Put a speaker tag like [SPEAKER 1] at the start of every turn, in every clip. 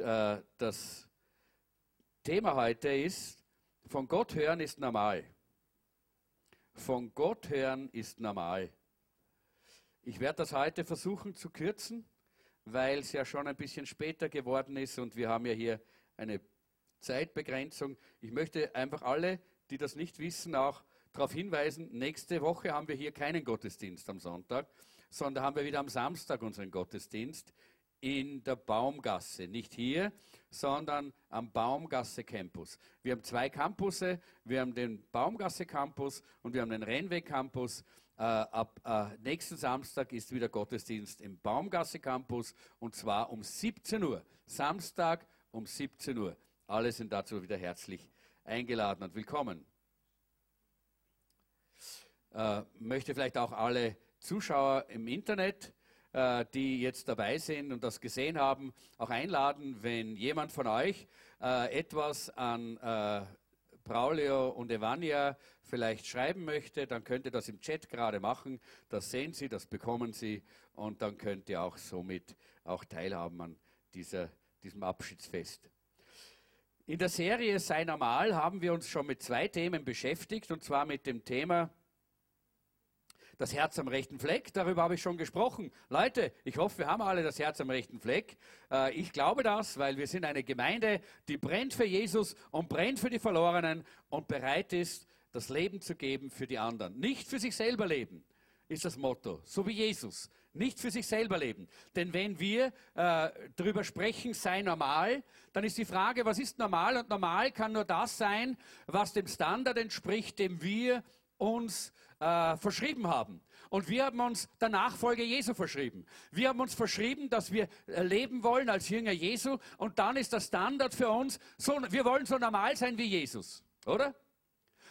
[SPEAKER 1] äh, das Thema heute ist, von Gott hören ist normal. Von Gott hören ist normal. Ich werde das heute versuchen zu kürzen, weil es ja schon ein bisschen später geworden ist und wir haben ja hier eine Zeitbegrenzung. Ich möchte einfach alle, die das nicht wissen, auch darauf hinweisen, nächste Woche haben wir hier keinen Gottesdienst am Sonntag, sondern haben wir wieder am Samstag unseren Gottesdienst in der Baumgasse. Nicht hier, sondern am Baumgasse Campus. Wir haben zwei Campusse. Wir haben den Baumgasse Campus und wir haben den Rennweg Campus. Äh, ab äh, nächsten Samstag ist wieder Gottesdienst im Baumgasse Campus und zwar um 17 Uhr. Samstag um 17 Uhr. Alle sind dazu wieder herzlich eingeladen und willkommen. Äh, möchte vielleicht auch alle Zuschauer im Internet, die jetzt dabei sind und das gesehen haben, auch einladen, wenn jemand von euch äh, etwas an äh, Braulio und Evania vielleicht schreiben möchte, dann könnt ihr das im Chat gerade machen. Das sehen Sie, das bekommen Sie und dann könnt ihr auch somit auch teilhaben an dieser, diesem Abschiedsfest. In der Serie Sei normal haben wir uns schon mit zwei Themen beschäftigt und zwar mit dem Thema das Herz am rechten Fleck, darüber habe ich schon gesprochen. Leute, ich hoffe, wir haben alle das Herz am rechten Fleck. Äh, ich glaube das, weil wir sind eine Gemeinde, die brennt für Jesus und brennt für die Verlorenen und bereit ist, das Leben zu geben für die anderen. Nicht für sich selber leben, ist das Motto, so wie Jesus. Nicht für sich selber leben. Denn wenn wir äh, darüber sprechen, sei normal, dann ist die Frage, was ist normal? Und normal kann nur das sein, was dem Standard entspricht, dem wir uns äh, verschrieben haben. Und wir haben uns der Nachfolge Jesu verschrieben. Wir haben uns verschrieben, dass wir äh, leben wollen als Jünger Jesu. Und dann ist der Standard für uns, so, wir wollen so normal sein wie Jesus, oder?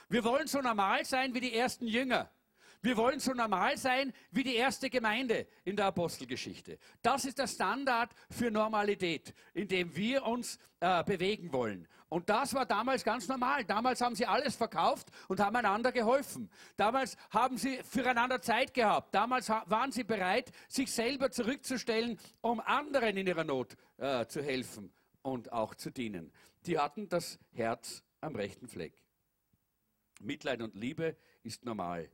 [SPEAKER 1] Wir wollen so normal sein wie die ersten Jünger. Wir wollen so normal sein wie die erste Gemeinde in der Apostelgeschichte. Das ist der Standard für Normalität, in dem wir uns äh, bewegen wollen. Und das war damals ganz normal. Damals haben sie alles verkauft und haben einander geholfen. Damals haben sie füreinander Zeit gehabt. Damals waren sie bereit, sich selber zurückzustellen, um anderen in ihrer Not äh, zu helfen und auch zu dienen. Die hatten das Herz am rechten Fleck. Mitleid und Liebe ist normal.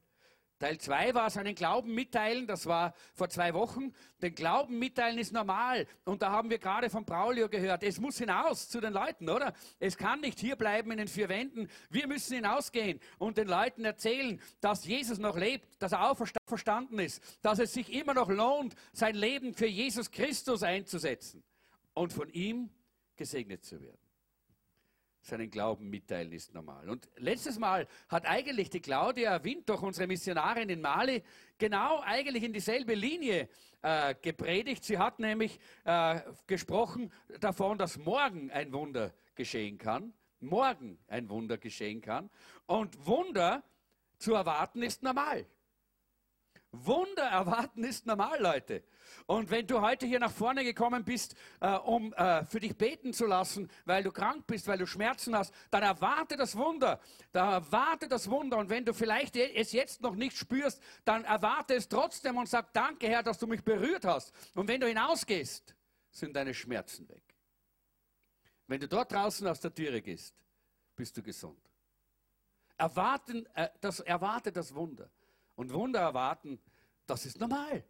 [SPEAKER 1] Teil 2 war seinen Glauben mitteilen, das war vor zwei Wochen. Den Glauben mitteilen ist normal. Und da haben wir gerade von Braulio gehört, es muss hinaus zu den Leuten, oder? Es kann nicht hier bleiben in den vier Wänden. Wir müssen hinausgehen und den Leuten erzählen, dass Jesus noch lebt, dass er auferstanden ist, dass es sich immer noch lohnt, sein Leben für Jesus Christus einzusetzen und von ihm gesegnet zu werden seinen Glauben mitteilen, ist normal. Und letztes Mal hat eigentlich die Claudia Wind, doch unsere Missionarin in Mali, genau eigentlich in dieselbe Linie äh, gepredigt. Sie hat nämlich äh, gesprochen davon, dass morgen ein Wunder geschehen kann. Morgen ein Wunder geschehen kann. Und Wunder zu erwarten ist normal. Wunder erwarten ist normal, Leute. Und wenn du heute hier nach vorne gekommen bist, äh, um äh, für dich beten zu lassen, weil du krank bist, weil du Schmerzen hast, dann erwarte das Wunder. Dann erwarte das Wunder. Und wenn du vielleicht es jetzt noch nicht spürst, dann erwarte es trotzdem und sag, danke Herr, dass du mich berührt hast. Und wenn du hinausgehst, sind deine Schmerzen weg. Wenn du dort draußen aus der Türe gehst, bist du gesund. Erwarten, äh, das, erwarte das Wunder. Und Wunder erwarten, das ist normal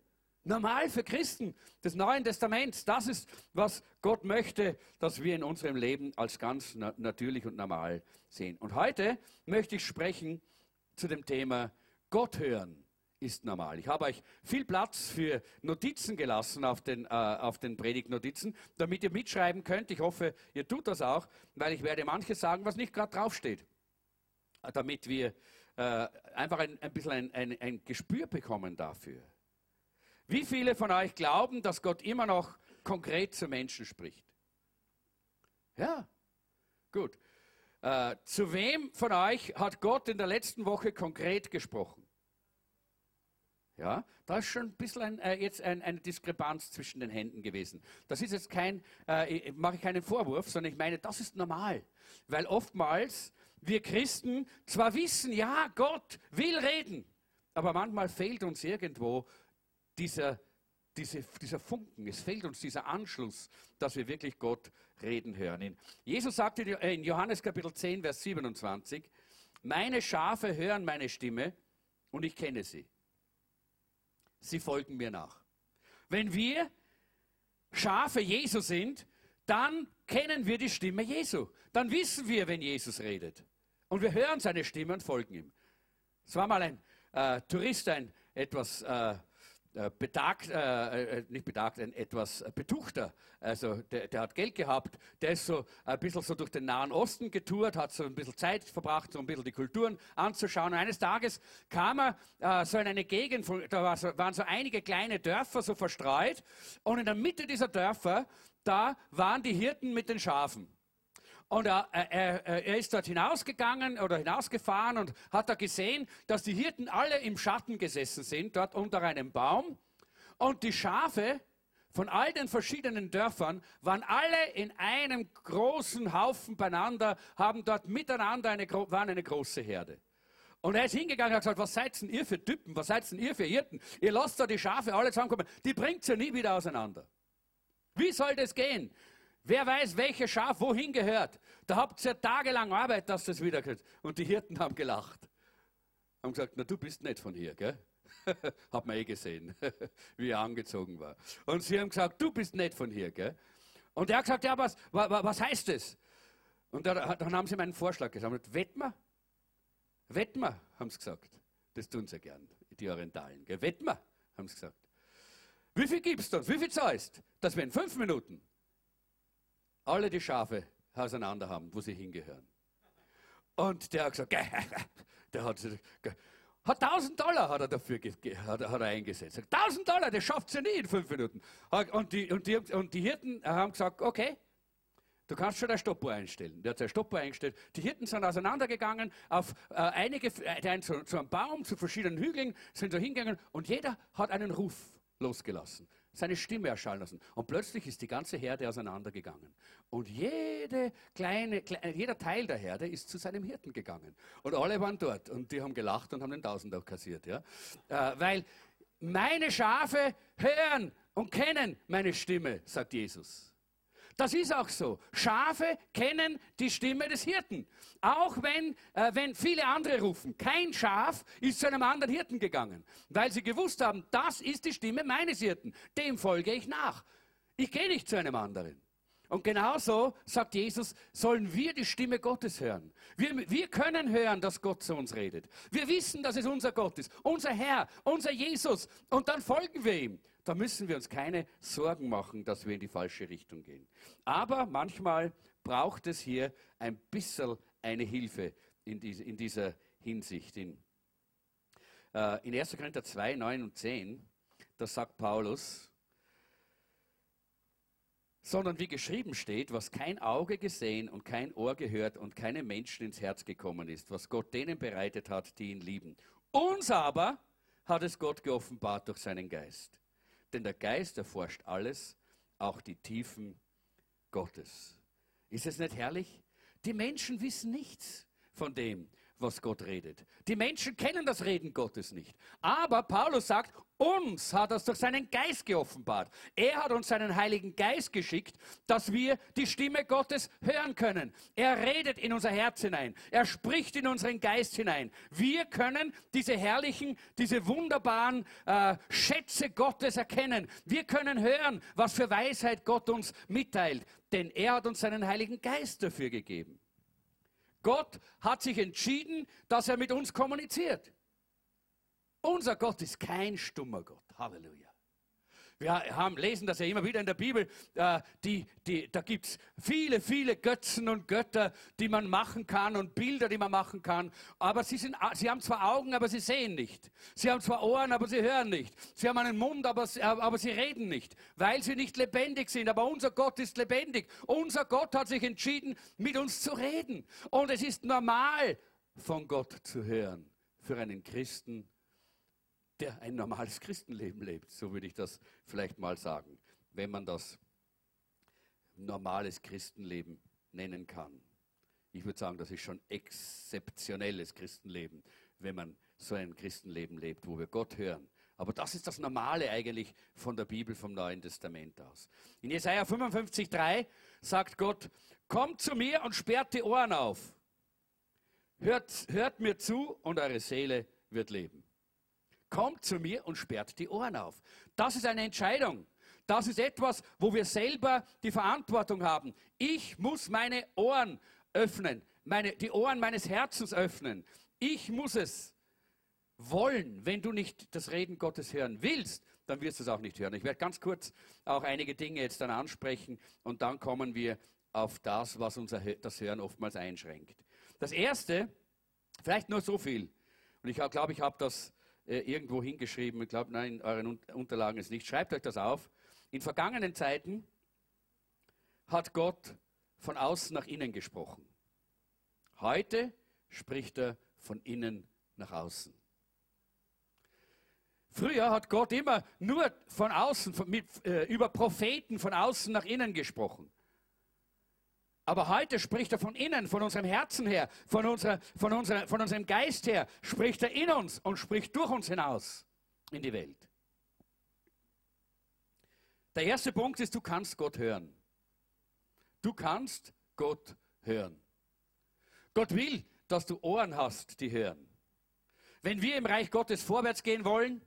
[SPEAKER 1] normal für Christen des Neuen Testaments. Das ist, was Gott möchte, dass wir in unserem Leben als ganz na natürlich und normal sehen. Und heute möchte ich sprechen zu dem Thema Gott hören ist normal. Ich habe euch viel Platz für Notizen gelassen auf den, äh, auf den Predigtnotizen, damit ihr mitschreiben könnt. Ich hoffe, ihr tut das auch, weil ich werde manches sagen, was nicht gerade draufsteht, damit wir äh, einfach ein, ein bisschen ein, ein, ein Gespür bekommen dafür. Wie viele von euch glauben, dass Gott immer noch konkret zu Menschen spricht? Ja, gut. Äh, zu wem von euch hat Gott in der letzten Woche konkret gesprochen? Ja, da ist schon ein bisschen ein, äh, jetzt ein, eine Diskrepanz zwischen den Händen gewesen. Das ist jetzt kein, äh, mache ich keinen Vorwurf, sondern ich meine, das ist normal. Weil oftmals wir Christen zwar wissen, ja, Gott will reden, aber manchmal fehlt uns irgendwo dieser diese, dieser Funken, es fehlt uns dieser Anschluss, dass wir wirklich Gott reden hören. Jesus sagte in Johannes Kapitel 10, Vers 27, meine Schafe hören meine Stimme und ich kenne sie. Sie folgen mir nach. Wenn wir Schafe Jesu sind, dann kennen wir die Stimme Jesu. Dann wissen wir, wenn Jesus redet. Und wir hören seine Stimme und folgen ihm. Es war mal ein äh, Tourist, ein etwas äh, äh, betagt, äh, äh, nicht betagt, ein etwas betuchter. Also der, der, hat Geld gehabt, der ist so ein bisschen so durch den Nahen Osten getourt, hat so ein bisschen Zeit verbracht, so ein bisschen die Kulturen anzuschauen. Und eines Tages kam er äh, so in eine Gegend, da war so, waren so einige kleine Dörfer so verstreut und in der Mitte dieser Dörfer, da waren die Hirten mit den Schafen. Und er, er, er, ist dort hinausgegangen oder hinausgefahren und hat da gesehen, dass die Hirten alle im Schatten gesessen sind, dort unter einem Baum. Und die Schafe von all den verschiedenen Dörfern waren alle in einem großen Haufen beieinander, haben dort miteinander eine, waren eine große Herde. Und er ist hingegangen und hat gesagt, was seid denn ihr für Typen, was seid denn ihr für Hirten? Ihr lasst da die Schafe alle zusammenkommen, die bringt ihr nie wieder auseinander. Wie soll das gehen? Wer weiß, welches Schaf wohin gehört? Da habt ihr tagelang Arbeit, dass das wiederkommt. Und die Hirten haben gelacht. Haben gesagt, na du bist nicht von hier, gell? Hat man eh gesehen, wie er angezogen war. Und sie haben gesagt, du bist nicht von hier, gell? Und er hat gesagt, ja, was, was, was heißt das? Und dann haben sie meinen Vorschlag gesagt. Wetten wir? Haben sie gesagt. Das tun sie gern, die Orientalen. Gell? Haben sie gesagt. Wie viel gibst du uns? Wie viel zahlst? Das wären fünf Minuten alle die Schafe auseinander haben, wo sie hingehören. Und der hat gesagt, der hat, hat 1000 Dollar hat er dafür hat, er eingesetzt. 1000 Dollar, das schafft sie nie in fünf Minuten. Und die, und, die, und die Hirten haben gesagt, okay, Du kannst schon eine Stoppuhr einstellen. Der hat eine Stoppuhr eingestellt. Die Hirten sind auseinandergegangen auf äh, einige, äh, zu, zu, einem Baum, zu verschiedenen Hügeln, sind so hingegangen und jeder hat einen Ruf losgelassen seine Stimme erschallen lassen. Und plötzlich ist die ganze Herde auseinandergegangen. Und jede kleine, kleine, jeder Teil der Herde ist zu seinem Hirten gegangen. Und alle waren dort und die haben gelacht und haben den Tausender kassiert. Ja? Äh, weil meine Schafe hören und kennen meine Stimme, sagt Jesus. Das ist auch so. Schafe kennen die Stimme des Hirten. Auch wenn, äh, wenn viele andere rufen. Kein Schaf ist zu einem anderen Hirten gegangen, weil sie gewusst haben, das ist die Stimme meines Hirten. Dem folge ich nach. Ich gehe nicht zu einem anderen. Und genauso, sagt Jesus, sollen wir die Stimme Gottes hören. Wir, wir können hören, dass Gott zu uns redet. Wir wissen, dass es unser Gott ist, unser Herr, unser Jesus. Und dann folgen wir ihm da müssen wir uns keine Sorgen machen, dass wir in die falsche Richtung gehen. Aber manchmal braucht es hier ein bisschen eine Hilfe in, diese, in dieser Hinsicht. In, äh, in 1. Korinther 2, 9 und 10, da sagt Paulus, sondern wie geschrieben steht, was kein Auge gesehen und kein Ohr gehört und keinem Menschen ins Herz gekommen ist, was Gott denen bereitet hat, die ihn lieben. Uns aber hat es Gott geoffenbart durch seinen Geist. Denn der Geist erforscht alles, auch die Tiefen Gottes. Ist es nicht herrlich? Die Menschen wissen nichts von dem, was Gott redet. Die Menschen kennen das Reden Gottes nicht. Aber Paulus sagt, uns hat er es durch seinen Geist geoffenbart. Er hat uns seinen Heiligen Geist geschickt, dass wir die Stimme Gottes hören können. Er redet in unser Herz hinein. Er spricht in unseren Geist hinein. Wir können diese herrlichen, diese wunderbaren äh, Schätze Gottes erkennen. Wir können hören, was für Weisheit Gott uns mitteilt. Denn er hat uns seinen Heiligen Geist dafür gegeben. Gott hat sich entschieden, dass er mit uns kommuniziert. Unser Gott ist kein stummer Gott. Halleluja. Wir haben, lesen das ja immer wieder in der Bibel. Äh, die, die, da gibt es viele, viele Götzen und Götter, die man machen kann und Bilder, die man machen kann. Aber sie, sind, sie haben zwar Augen, aber sie sehen nicht. Sie haben zwar Ohren, aber sie hören nicht. Sie haben einen Mund, aber, aber sie reden nicht, weil sie nicht lebendig sind. Aber unser Gott ist lebendig. Unser Gott hat sich entschieden, mit uns zu reden. Und es ist normal, von Gott zu hören für einen Christen der ein normales Christenleben lebt. So würde ich das vielleicht mal sagen, wenn man das normales Christenleben nennen kann. Ich würde sagen, das ist schon exzeptionelles Christenleben, wenn man so ein Christenleben lebt, wo wir Gott hören, Aber das ist das Normale eigentlich von der Bibel vom Neuen Testament aus. In Jesaja 55,3 sagt Gott: Kommt zu mir und sperrt die Ohren auf. Hört, hört mir zu und eure Seele wird leben. Kommt zu mir und sperrt die Ohren auf. Das ist eine Entscheidung. Das ist etwas, wo wir selber die Verantwortung haben. Ich muss meine Ohren öffnen, meine, die Ohren meines Herzens öffnen. Ich muss es wollen. Wenn du nicht das Reden Gottes hören willst, dann wirst du es auch nicht hören. Ich werde ganz kurz auch einige Dinge jetzt dann ansprechen und dann kommen wir auf das, was unser das Hören oftmals einschränkt. Das erste, vielleicht nur so viel, und ich glaube, ich habe das äh, irgendwo hingeschrieben, ich glaube, nein, in euren Unterlagen ist nicht. Schreibt euch das auf. In vergangenen Zeiten hat Gott von außen nach innen gesprochen. Heute spricht er von innen nach außen. Früher hat Gott immer nur von außen, von, mit, äh, über Propheten von außen nach innen gesprochen. Aber heute spricht er von innen, von unserem Herzen her, von, unserer, von, unserer, von unserem Geist her, spricht er in uns und spricht durch uns hinaus in die Welt. Der erste Punkt ist, du kannst Gott hören. Du kannst Gott hören. Gott will, dass du Ohren hast, die hören. Wenn wir im Reich Gottes vorwärts gehen wollen,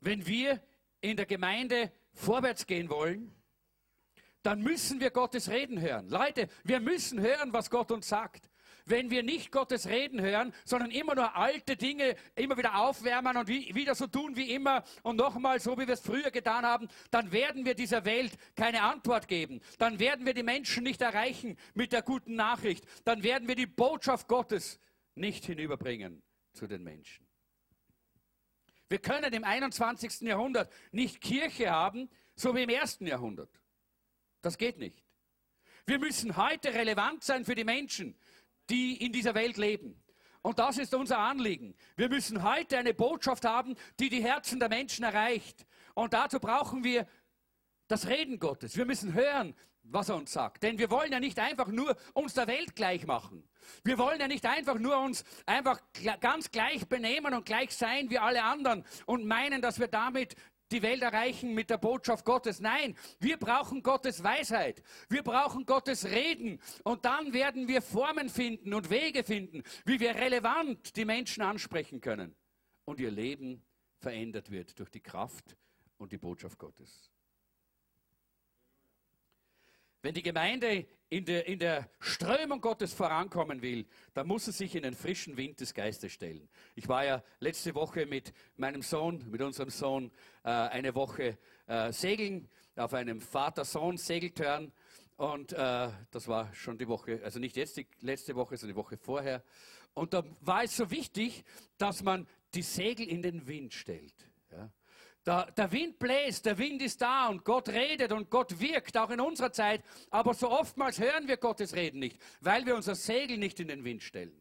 [SPEAKER 1] wenn wir in der Gemeinde vorwärts gehen wollen, dann müssen wir Gottes Reden hören. Leute, wir müssen hören, was Gott uns sagt. Wenn wir nicht Gottes Reden hören, sondern immer nur alte Dinge immer wieder aufwärmen und wie, wieder so tun wie immer und nochmal so, wie wir es früher getan haben, dann werden wir dieser Welt keine Antwort geben. Dann werden wir die Menschen nicht erreichen mit der guten Nachricht. Dann werden wir die Botschaft Gottes nicht hinüberbringen zu den Menschen. Wir können im 21. Jahrhundert nicht Kirche haben, so wie im ersten Jahrhundert. Das geht nicht. Wir müssen heute relevant sein für die Menschen, die in dieser Welt leben. Und das ist unser Anliegen. Wir müssen heute eine Botschaft haben, die die Herzen der Menschen erreicht. Und dazu brauchen wir das Reden Gottes. Wir müssen hören, was er uns sagt. Denn wir wollen ja nicht einfach nur uns der Welt gleich machen. Wir wollen ja nicht einfach nur uns einfach ganz gleich benehmen und gleich sein wie alle anderen und meinen, dass wir damit die Welt erreichen mit der Botschaft Gottes. Nein, wir brauchen Gottes Weisheit. Wir brauchen Gottes Reden. Und dann werden wir Formen finden und Wege finden, wie wir relevant die Menschen ansprechen können. Und ihr Leben verändert wird durch die Kraft und die Botschaft Gottes. Wenn die Gemeinde in der, in der Strömung Gottes vorankommen will, dann muss sie sich in den frischen Wind des Geistes stellen. Ich war ja letzte Woche mit meinem Sohn, mit unserem Sohn, äh, eine Woche äh, segeln auf einem Vater-Sohn-Segeltörn. Und äh, das war schon die Woche, also nicht jetzt die letzte Woche, sondern die Woche vorher. Und da war es so wichtig, dass man die Segel in den Wind stellt. Ja? Der, der, Wind bläst, der Wind ist da und Gott redet und Gott wirkt, auch in unserer Zeit. Aber so oftmals hören wir Gottes Reden nicht, weil wir unser Segel nicht in den Wind stellen.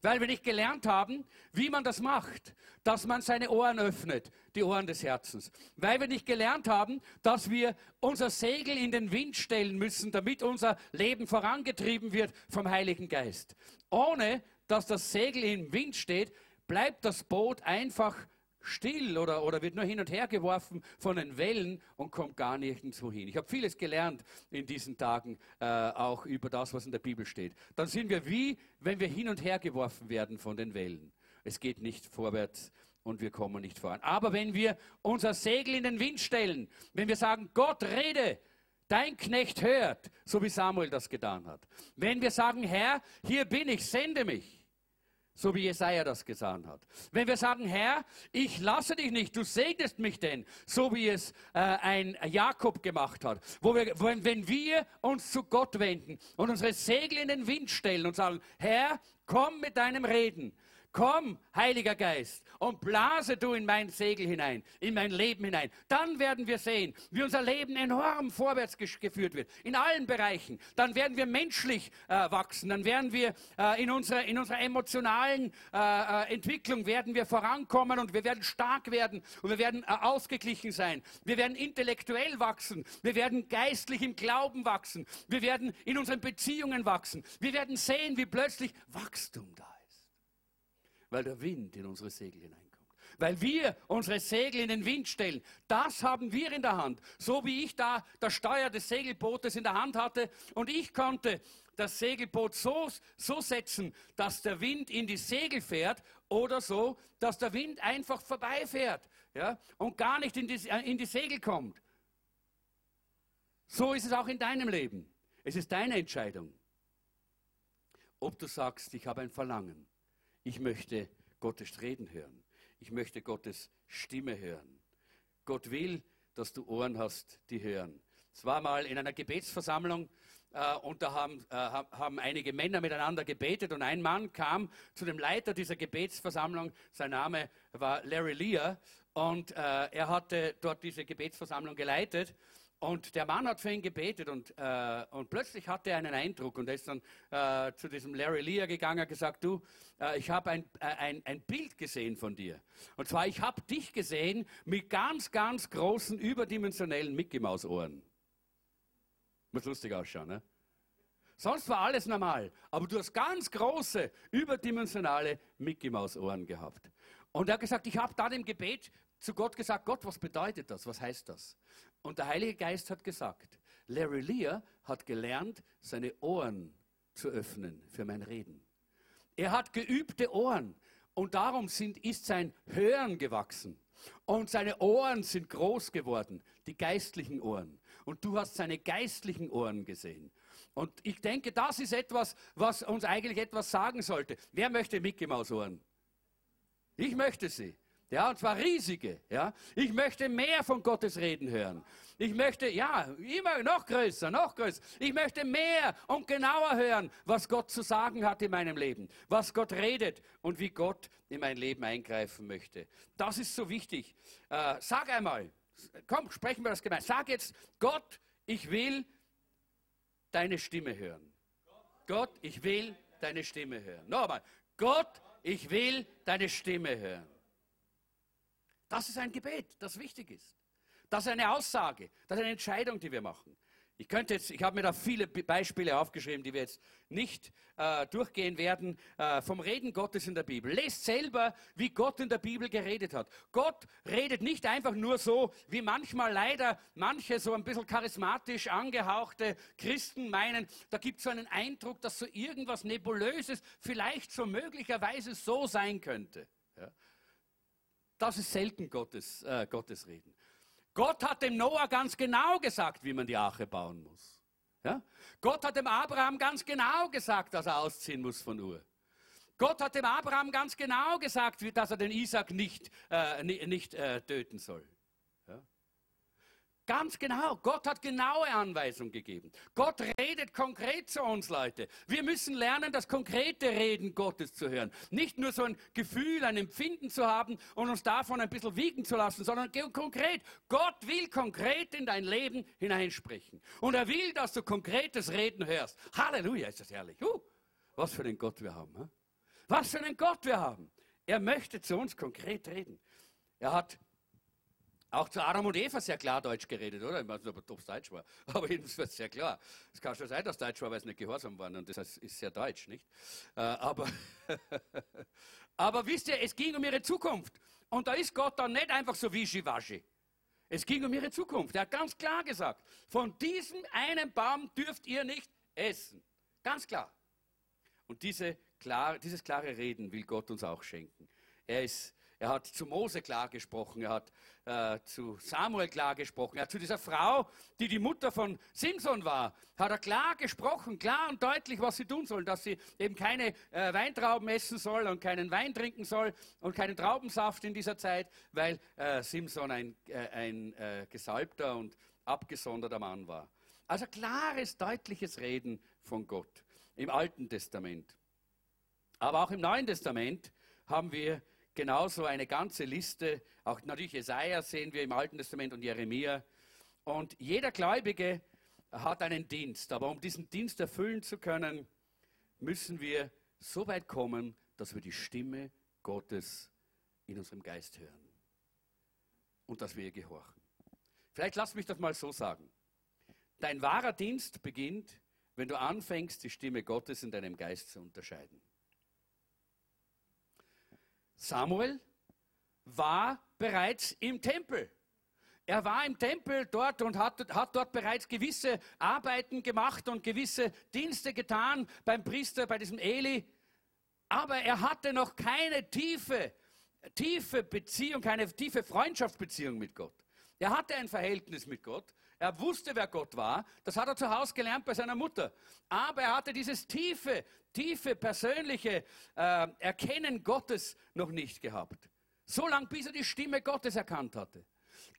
[SPEAKER 1] Weil wir nicht gelernt haben, wie man das macht, dass man seine Ohren öffnet, die Ohren des Herzens. Weil wir nicht gelernt haben, dass wir unser Segel in den Wind stellen müssen, damit unser Leben vorangetrieben wird vom Heiligen Geist. Ohne dass das Segel im Wind steht, bleibt das Boot einfach still oder, oder wird nur hin und her geworfen von den Wellen und kommt gar nirgendwo hin. Ich habe vieles gelernt in diesen Tagen, äh, auch über das, was in der Bibel steht. Dann sind wir wie, wenn wir hin und her geworfen werden von den Wellen. Es geht nicht vorwärts und wir kommen nicht voran. Aber wenn wir unser Segel in den Wind stellen, wenn wir sagen, Gott rede, Dein Knecht hört, so wie Samuel das getan hat. Wenn wir sagen, Herr, hier bin ich, sende mich, so wie Jesaja das gesagt hat. Wenn wir sagen, Herr, ich lasse dich nicht, du segnest mich denn, so wie es äh, ein Jakob gemacht hat. Wo wir, wenn, wenn wir uns zu Gott wenden und unsere Segel in den Wind stellen und sagen, Herr, komm mit deinem Reden, Komm, Heiliger Geist, und blase du in mein Segel hinein, in mein Leben hinein. Dann werden wir sehen, wie unser Leben enorm vorwärts geführt wird, in allen Bereichen. Dann werden wir menschlich äh, wachsen, dann werden wir äh, in, unserer, in unserer emotionalen äh, äh Entwicklung werden wir vorankommen und wir werden stark werden und wir werden äh, ausgeglichen sein. Wir werden intellektuell wachsen, wir werden geistlich im Glauben wachsen, wir werden in unseren Beziehungen wachsen. Wir werden sehen, wie plötzlich Wachstum da ist weil der Wind in unsere Segel hineinkommt. weil wir unsere Segel in den Wind stellen. Das haben wir in der Hand. So wie ich da das Steuer des Segelbootes in der Hand hatte und ich konnte das Segelboot so, so setzen, dass der Wind in die Segel fährt oder so, dass der Wind einfach vorbeifährt ja, und gar nicht in die, in die Segel kommt. So ist es auch in deinem Leben. Es ist deine Entscheidung, ob du sagst, ich habe ein Verlangen. Ich möchte Gottes Reden hören. Ich möchte Gottes Stimme hören. Gott will, dass du Ohren hast, die hören. Es war mal in einer Gebetsversammlung äh, und da haben, äh, haben einige Männer miteinander gebetet und ein Mann kam zu dem Leiter dieser Gebetsversammlung. Sein Name war Larry Lear und äh, er hatte dort diese Gebetsversammlung geleitet. Und der Mann hat für ihn gebetet und, äh, und plötzlich hatte er einen Eindruck und er ist dann äh, zu diesem Larry Lear gegangen und gesagt, du, äh, ich habe ein, äh, ein, ein Bild gesehen von dir. Und zwar, ich habe dich gesehen mit ganz, ganz großen, überdimensionellen Mickey Maus Ohren. Muss lustig ausschauen, ne? Sonst war alles normal, aber du hast ganz große, überdimensionale Mickey Maus Ohren gehabt. Und er hat gesagt, ich habe dann im Gebet zu Gott gesagt, Gott, was bedeutet das? Was heißt das? Und der Heilige Geist hat gesagt, Larry Lear hat gelernt, seine Ohren zu öffnen für mein Reden. Er hat geübte Ohren und darum sind, ist sein Hören gewachsen. Und seine Ohren sind groß geworden, die geistlichen Ohren. Und du hast seine geistlichen Ohren gesehen. Und ich denke, das ist etwas, was uns eigentlich etwas sagen sollte. Wer möchte Mickey Maus Ohren? Ich möchte sie. Ja, und zwar riesige. Ja, ich möchte mehr von Gottes Reden hören. Ich möchte, ja, immer noch größer, noch größer. Ich möchte mehr und genauer hören, was Gott zu sagen hat in meinem Leben, was Gott redet und wie Gott in mein Leben eingreifen möchte. Das ist so wichtig. Äh, sag einmal, komm, sprechen wir das gemeinsam. Sag jetzt, Gott, ich will deine Stimme hören. Gott, ich will deine Stimme hören. Nochmal, Gott, ich will deine Stimme hören. Das ist ein Gebet, das wichtig ist. Das ist eine Aussage, das ist eine Entscheidung, die wir machen. Ich könnte jetzt, ich habe mir da viele Beispiele aufgeschrieben, die wir jetzt nicht äh, durchgehen werden, äh, vom Reden Gottes in der Bibel. Lest selber, wie Gott in der Bibel geredet hat. Gott redet nicht einfach nur so, wie manchmal leider manche so ein bisschen charismatisch angehauchte Christen meinen. Da gibt es so einen Eindruck, dass so irgendwas Nebulöses vielleicht so möglicherweise so sein könnte. Ja. Das ist selten Gottes, äh, Gottes Reden. Gott hat dem Noah ganz genau gesagt, wie man die Arche bauen muss. Ja? Gott hat dem Abraham ganz genau gesagt, dass er ausziehen muss von Ur. Gott hat dem Abraham ganz genau gesagt, dass er den Isaac nicht, äh, nicht äh, töten soll. Ganz genau. Gott hat genaue Anweisungen gegeben. Gott redet konkret zu uns, Leute. Wir müssen lernen, das konkrete Reden Gottes zu hören. Nicht nur so ein Gefühl, ein Empfinden zu haben und uns davon ein bisschen wiegen zu lassen, sondern konkret. Gott will konkret in dein Leben hineinsprechen. Und er will, dass du konkretes Reden hörst. Halleluja, ist das herrlich. Uh, was für einen Gott wir haben. Hm? Was für einen Gott wir haben. Er möchte zu uns konkret reden. Er hat auch zu Adam und Eva sehr klar Deutsch geredet, oder? Ich weiß nicht, ob es Deutsch war, aber jedenfalls sehr klar. Es kann schon sein, dass Deutsch war, weil es nicht gehorsam waren und das ist sehr deutsch, nicht? Äh, aber, aber wisst ihr, es ging um ihre Zukunft. Und da ist Gott dann nicht einfach so wischiwaschi. Es ging um ihre Zukunft. Er hat ganz klar gesagt, von diesem einen Baum dürft ihr nicht essen. Ganz klar. Und diese klar, dieses klare Reden will Gott uns auch schenken. Er ist er hat zu Mose klar gesprochen, er hat äh, zu Samuel klar gesprochen, er hat zu dieser Frau, die die Mutter von Simson war, hat er klar gesprochen, klar und deutlich, was sie tun soll, dass sie eben keine äh, Weintrauben essen soll und keinen Wein trinken soll und keinen Traubensaft in dieser Zeit, weil äh, Simson ein, äh, ein äh, gesalbter und abgesonderter Mann war. Also klares, deutliches Reden von Gott im Alten Testament. Aber auch im Neuen Testament haben wir genauso eine ganze Liste. Auch natürlich Jesaja sehen wir im Alten Testament und Jeremia. Und jeder Gläubige hat einen Dienst. Aber um diesen Dienst erfüllen zu können, müssen wir so weit kommen, dass wir die Stimme Gottes in unserem Geist hören. Und dass wir ihr gehorchen. Vielleicht lass mich das mal so sagen. Dein wahrer Dienst beginnt, wenn du anfängst, die Stimme Gottes in deinem Geist zu unterscheiden. Samuel war bereits im Tempel. Er war im Tempel dort und hat, hat, dort bereits gewisse Arbeiten gemacht und gewisse Dienste getan beim Priester, bei diesem Eli. Aber er hatte noch keine tiefe, tiefe Beziehung, keine tiefe Freundschaftsbeziehung mit Gott. Er hatte ein Verhältnis mit Gott. Er wusste, wer Gott war. Das hat er zu Hause gelernt bei seiner Mutter. Aber er hatte dieses tiefe, tiefe, persönliche äh, Erkennen Gottes noch nicht gehabt. So lange, bis er die Stimme Gottes erkannt hatte.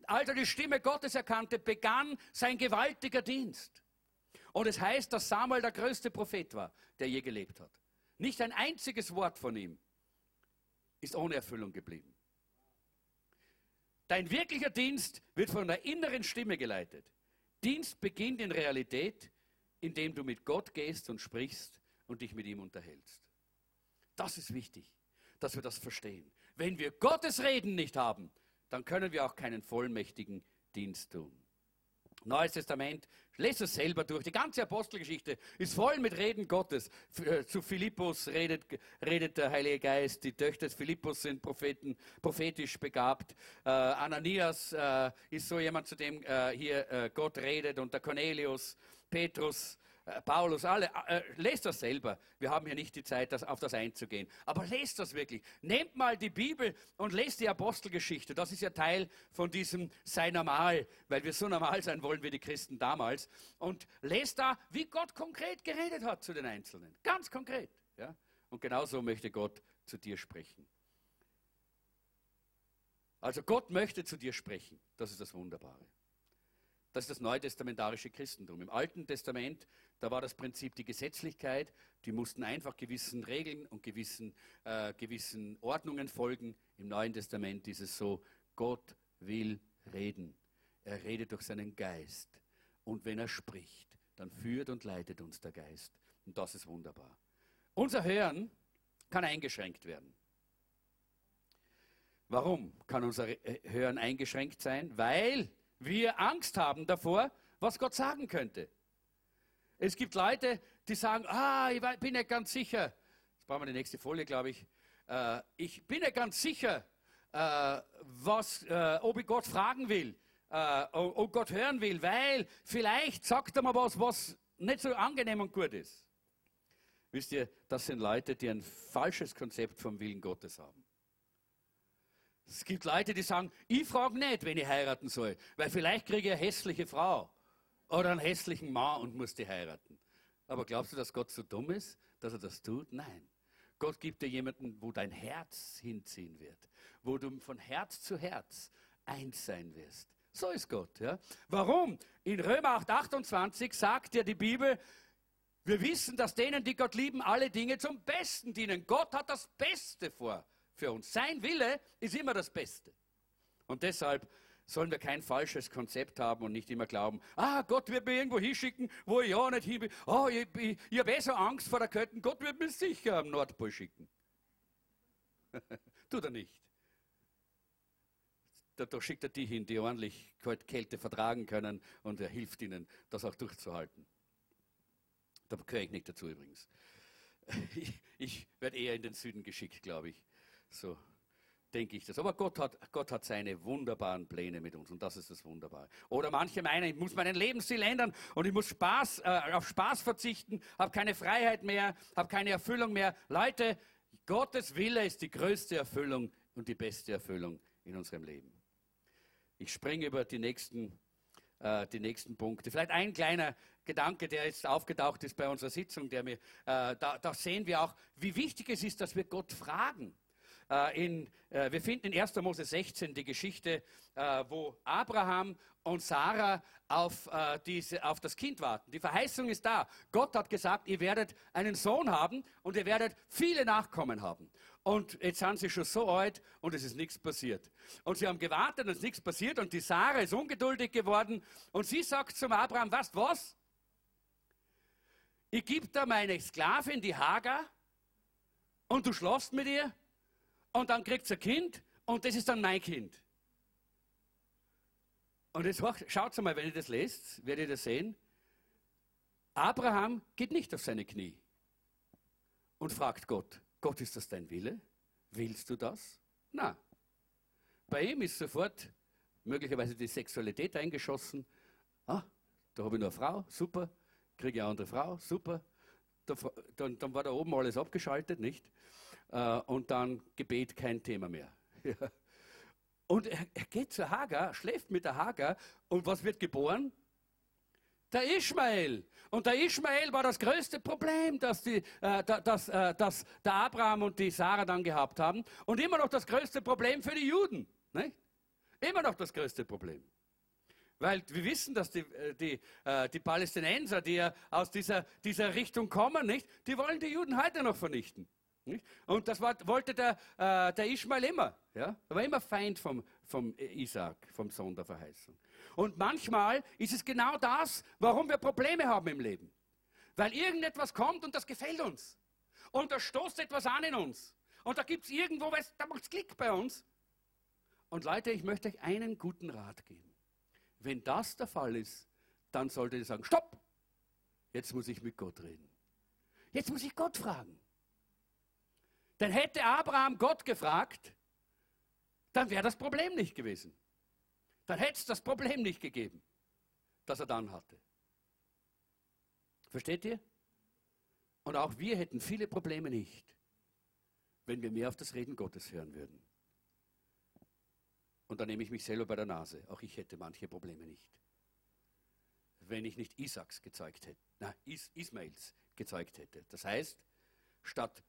[SPEAKER 1] Als er die Stimme Gottes erkannte, begann sein gewaltiger Dienst. Und es heißt, dass Samuel der größte Prophet war, der je gelebt hat. Nicht ein einziges Wort von ihm ist ohne Erfüllung geblieben. Dein wirklicher Dienst wird von der inneren Stimme geleitet. Dienst beginnt in Realität, indem du mit Gott gehst und sprichst und dich mit ihm unterhältst. Das ist wichtig, dass wir das verstehen. Wenn wir Gottes Reden nicht haben, dann können wir auch keinen vollmächtigen Dienst tun. Neues Testament, lest es selber durch. Die ganze Apostelgeschichte ist voll mit Reden Gottes. Äh, zu Philippus redet, redet der Heilige Geist. Die Töchter des Philippus sind Propheten, prophetisch begabt. Äh, Ananias äh, ist so jemand, zu dem äh, hier äh, Gott redet. Und der Cornelius, Petrus, Paulus, alle, äh, lest das selber. Wir haben hier nicht die Zeit, das, auf das einzugehen. Aber lest das wirklich. Nehmt mal die Bibel und lest die Apostelgeschichte. Das ist ja Teil von diesem Sei normal, weil wir so normal sein wollen wie die Christen damals. Und lest da, wie Gott konkret geredet hat zu den Einzelnen. Ganz konkret. Ja? Und genauso möchte Gott zu dir sprechen. Also Gott möchte zu dir sprechen. Das ist das Wunderbare. Das ist das neutestamentarische Christentum. Im Alten Testament, da war das Prinzip die Gesetzlichkeit. Die mussten einfach gewissen Regeln und gewissen, äh, gewissen Ordnungen folgen. Im Neuen Testament ist es so, Gott will reden. Er redet durch seinen Geist. Und wenn er spricht, dann führt und leitet uns der Geist. Und das ist wunderbar. Unser Hören kann eingeschränkt werden. Warum kann unser Hören eingeschränkt sein? Weil wir Angst haben davor, was Gott sagen könnte. Es gibt Leute, die sagen, ah, ich bin nicht ganz sicher. Jetzt brauchen wir die nächste Folie, glaube ich. Äh, ich bin nicht ganz sicher, äh, was, äh, ob ich Gott fragen will, äh, ob Gott hören will, weil vielleicht sagt er mal was, was nicht so angenehm und gut ist. Wisst ihr, das sind Leute, die ein falsches Konzept vom Willen Gottes haben. Es gibt Leute, die sagen, ich frage nicht, wenn ich heiraten soll, weil vielleicht kriege ich eine hässliche Frau oder einen hässlichen Mann und muss die heiraten. Aber glaubst du, dass Gott so dumm ist, dass er das tut? Nein. Gott gibt dir jemanden, wo dein Herz hinziehen wird, wo du von Herz zu Herz eins sein wirst. So ist Gott. Ja? Warum? In Römer 8, 28 sagt dir die Bibel, wir wissen, dass denen, die Gott lieben, alle Dinge zum Besten dienen. Gott hat das Beste vor für uns. Sein Wille ist immer das Beste. Und deshalb sollen wir kein falsches Konzept haben und nicht immer glauben, ah, Gott wird mir irgendwo hinschicken, wo ich ja nicht hin will. Oh, ich, ich, ich habe eh so Angst vor der Kälte, Gott wird mich sicher am Nordpol schicken. Tut er nicht. Da schickt er die hin, die ordentlich Kälte vertragen können und er hilft ihnen, das auch durchzuhalten. Da gehöre ich nicht dazu übrigens. Ich, ich werde eher in den Süden geschickt, glaube ich. So denke ich das. Aber Gott hat, Gott hat seine wunderbaren Pläne mit uns und das ist das Wunderbare. Oder manche meinen, ich muss meinen Lebensstil ändern und ich muss Spaß, äh, auf Spaß verzichten, habe keine Freiheit mehr, habe keine Erfüllung mehr. Leute, Gottes Wille ist die größte Erfüllung und die beste Erfüllung in unserem Leben. Ich springe über die nächsten, äh, die nächsten Punkte. Vielleicht ein kleiner Gedanke, der jetzt aufgetaucht ist bei unserer Sitzung, der mir, äh, da, da sehen wir auch, wie wichtig es ist, dass wir Gott fragen. Äh, in, äh, wir finden in 1. Mose 16 die Geschichte, äh, wo Abraham und Sarah auf, diese, auf das Kind warten. Die Verheißung ist da. Gott hat gesagt, ihr werdet einen Sohn haben und ihr werdet viele Nachkommen haben. Und jetzt sind sie schon so alt und es ist nichts passiert. Und sie haben gewartet und es ist nichts passiert und die Sarah ist ungeduldig geworden und sie sagt zum Abraham, was, was? Ich gebe da meine Sklavin, die Hagar, und du schlafst mit ihr? Und dann kriegt sie ein Kind und das ist dann mein Kind. Und jetzt schaut mal, wenn ihr das lest, werdet ihr das sehen. Abraham geht nicht auf seine Knie und fragt Gott, Gott, ist das dein Wille? Willst du das? Na. bei ihm ist sofort möglicherweise die Sexualität eingeschossen. Ah, da habe ich noch eine Frau, super. Kriege ich eine andere Frau, super. Da, dann, dann, war da oben alles abgeschaltet, nicht? Äh, und dann Gebet kein Thema mehr. Und er, geht zu Hagar, schläft mit der Hagar und was wird geboren? Der Ishmael. Und der Ishmael war das größte Problem, das, die, äh, das, äh, das der Abraham und die Sarah dann gehabt haben. Und immer noch das größte Problem für die Juden. Nicht? Immer noch das größte Problem. Weil wir wissen, dass die, äh, die, äh, die Palästinenser, die ja aus dieser, dieser Richtung kommen, nicht, die wollen die Juden heute noch vernichten. Nicht? Und das war, wollte der, äh, der Ishmael immer. Ja? Er war immer Feind vom, vom Isaac, vom Sohn der Verheißung. Und manchmal ist es genau das, warum wir Probleme haben im Leben. Weil irgendetwas kommt und das gefällt uns. Und da stoßt etwas an in uns. Und da gibt es irgendwo, da macht es Klick bei uns. Und Leute, ich möchte euch einen guten Rat geben. Wenn das der Fall ist, dann solltet ihr sagen, stopp, jetzt muss ich mit Gott reden. Jetzt muss ich Gott fragen. Denn hätte Abraham Gott gefragt, dann wäre das Problem nicht gewesen. Dann hätte es das Problem nicht gegeben, das er dann hatte. Versteht ihr? Und auch wir hätten viele Probleme nicht, wenn wir mehr auf das Reden Gottes hören würden. Und da nehme ich mich selber bei der Nase. Auch ich hätte manche Probleme nicht. Wenn ich nicht Isaaks gezeigt hätte, na, Is Ismails gezeigt hätte. Das heißt, statt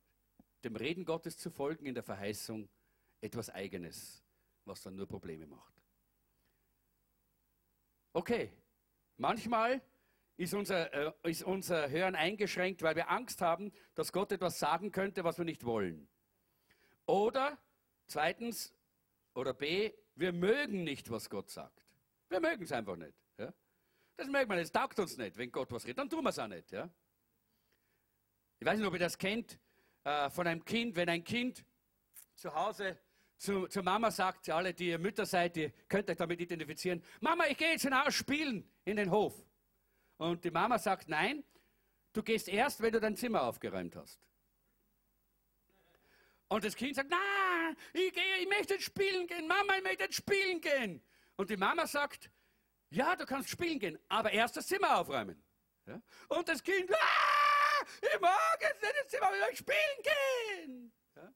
[SPEAKER 1] dem Reden Gottes zu folgen in der Verheißung etwas Eigenes, was dann nur Probleme macht. Okay, manchmal ist unser, äh, ist unser Hören eingeschränkt, weil wir Angst haben, dass Gott etwas sagen könnte, was wir nicht wollen. Oder zweitens, oder B, wir mögen nicht, was Gott sagt. Wir mögen es einfach nicht. Ja? Das wir nicht, es taugt uns nicht, wenn Gott was redet, dann tun wir es auch nicht. Ja? Ich weiß nicht, ob ihr das kennt äh, von einem Kind, wenn ein Kind zu Hause zu, zur Mama sagt, alle, die ihr Mütter seid, ihr könnt euch damit identifizieren, Mama, ich gehe jetzt hinaus spielen in den Hof. Und die Mama sagt, nein, du gehst erst, wenn du dein Zimmer aufgeräumt hast. Und das Kind sagt, nein, ich, gehe, ich möchte jetzt spielen gehen, Mama, ich möchte jetzt spielen gehen. Und die Mama sagt, ja, du kannst spielen gehen, aber erst das Zimmer aufräumen. Ja? Und das Kind, ah! Ich mag jetzt nicht ins Zimmer, ich spielen gehen. Ja?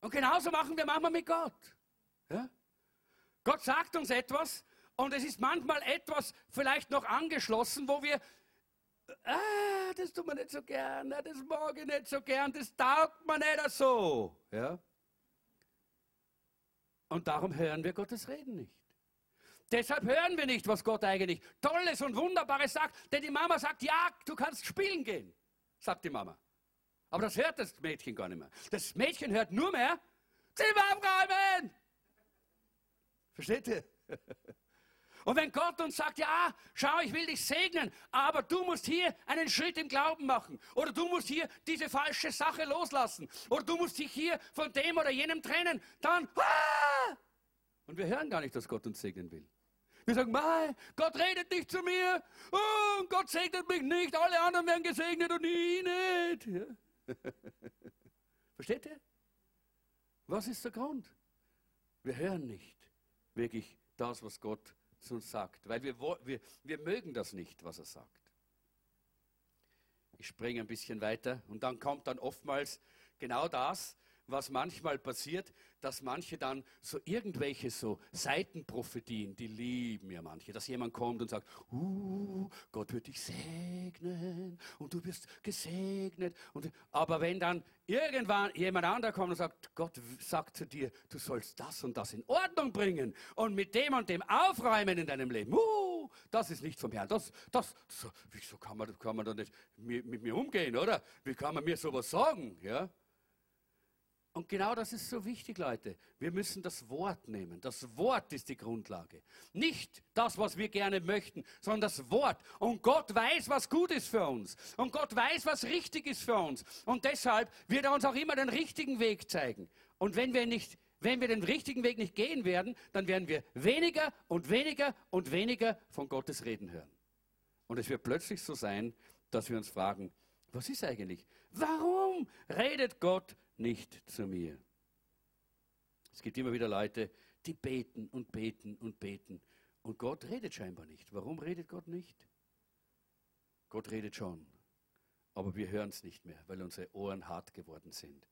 [SPEAKER 1] Und genauso machen wir manchmal mit Gott. Ja? Gott sagt uns etwas und es ist manchmal etwas vielleicht noch angeschlossen, wo wir, ah, das tut man nicht so gern, das mag ich nicht so gern, das taugt man nicht so. Ja? Und darum hören wir Gottes Reden nicht. Deshalb hören wir nicht, was Gott eigentlich Tolles und Wunderbares sagt, denn die Mama sagt, ja, du kannst spielen gehen, sagt die Mama. Aber das hört das Mädchen gar nicht mehr. Das Mädchen hört nur mehr, Zimmer aufräumen. Versteht ihr? Und wenn Gott uns sagt, ja, schau, ich will dich segnen, aber du musst hier einen Schritt im Glauben machen, oder du musst hier diese falsche Sache loslassen, oder du musst dich hier von dem oder jenem trennen, dann, ah! und wir hören gar nicht, dass Gott uns segnen will. Wir sagen, Mei, Gott redet nicht zu mir. Oh, Gott segnet mich nicht. Alle anderen werden gesegnet und ich nicht. Ja. Versteht ihr? Was ist der Grund? Wir hören nicht wirklich das, was Gott zu uns sagt, weil wir, wir, wir mögen das nicht, was er sagt. Ich springe ein bisschen weiter und dann kommt dann oftmals genau das, was manchmal passiert, dass manche dann so irgendwelche so Seitenprophetien, die lieben ja manche, dass jemand kommt und sagt, uh, Gott wird dich segnen und du wirst gesegnet. Und, aber wenn dann irgendwann jemand anderer kommt und sagt, Gott sagt zu dir, du sollst das und das in Ordnung bringen und mit dem und dem aufräumen in deinem Leben, uh, das ist nicht vom Herrn. Das, das, so, wieso kann man, kann man da nicht mit, mit mir umgehen, oder? Wie kann man mir sowas sagen? Ja? Und genau das ist so wichtig, Leute. Wir müssen das Wort nehmen. Das Wort ist die Grundlage. Nicht das, was wir gerne möchten, sondern das Wort. Und Gott weiß, was gut ist für uns. Und Gott weiß, was richtig ist für uns. Und deshalb wird er uns auch immer den richtigen Weg zeigen. Und wenn wir nicht, wenn wir den richtigen Weg nicht gehen werden, dann werden wir weniger und weniger und weniger von Gottes Reden hören. Und es wird plötzlich so sein, dass wir uns fragen, was ist eigentlich? Warum redet Gott nicht zu mir. Es gibt immer wieder Leute, die beten und beten und beten. Und Gott redet scheinbar nicht. Warum redet Gott nicht? Gott redet schon. Aber wir hören es nicht mehr, weil unsere Ohren hart geworden sind.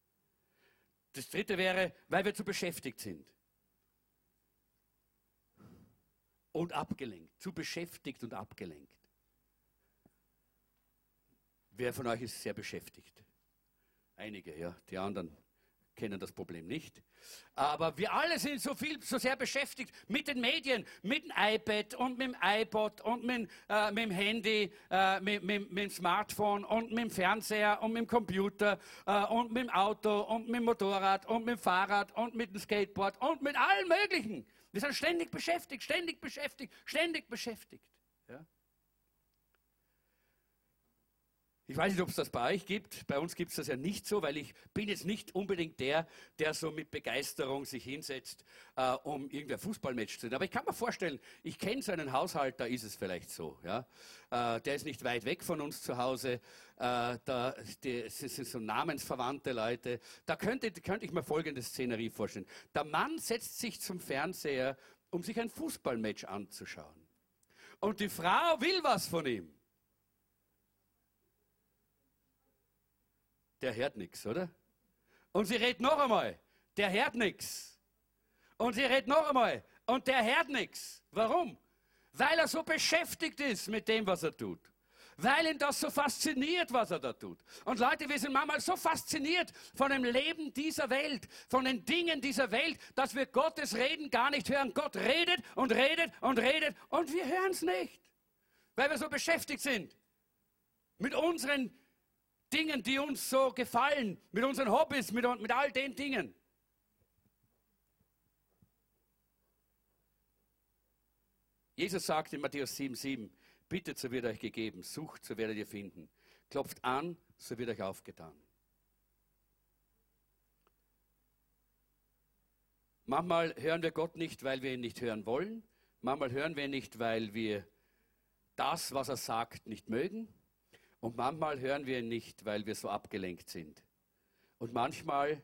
[SPEAKER 1] Das dritte wäre, weil wir zu beschäftigt sind. Und abgelenkt. Zu beschäftigt und abgelenkt. Wer von euch ist sehr beschäftigt? Einige, ja. Die anderen kennen das Problem nicht. Aber wir alle sind so viel, so sehr beschäftigt mit den Medien, mit dem iPad und mit dem iPod und mit, äh, mit dem Handy, äh, mit, mit, mit, dem Smartphone und mit dem Fernseher und mit dem Computer äh, und mit dem Auto und mit dem Motorrad und mit dem Fahrrad und mit dem Skateboard und mit allen möglichen. Wir sind ständig beschäftigt, ständig beschäftigt, ständig beschäftigt. Ja? Ich weiß nicht, ob es das bei euch gibt. Bei uns gibt es das ja nicht so, weil ich bin jetzt nicht unbedingt der, der so mit Begeisterung sich hinsetzt, äh, um irgendein Fußballmatch zu sehen. Aber ich kann mir vorstellen, ich kenne so einen Haushalt, da ist es vielleicht so. Ja? Äh, der ist nicht weit weg von uns zu Hause. Äh, da, die, es sind so namensverwandte Leute. Da könnte, könnte ich mir folgende Szenerie vorstellen. Der Mann setzt sich zum Fernseher, um sich ein Fußballmatch anzuschauen. Und die Frau will was von ihm. Der hört nichts, oder? Und sie redet noch einmal, der hört nichts. Und sie redet noch einmal, und der hört nichts. Warum? Weil er so beschäftigt ist mit dem, was er tut. Weil ihn das so fasziniert, was er da tut. Und Leute, wir sind manchmal so fasziniert von dem Leben dieser Welt, von den Dingen dieser Welt, dass wir Gottes Reden gar nicht hören. Gott redet und redet und redet und wir hören es nicht, weil wir so beschäftigt sind mit unseren Dingen, die uns so gefallen, mit unseren Hobbys, mit, mit all den Dingen. Jesus sagt in Matthäus 7,7: Bittet, so wird euch gegeben, sucht, so werdet ihr finden. Klopft an, so wird euch aufgetan. Manchmal hören wir Gott nicht, weil wir ihn nicht hören wollen. Manchmal hören wir ihn nicht, weil wir das, was er sagt, nicht mögen. Und manchmal hören wir ihn nicht, weil wir so abgelenkt sind. Und manchmal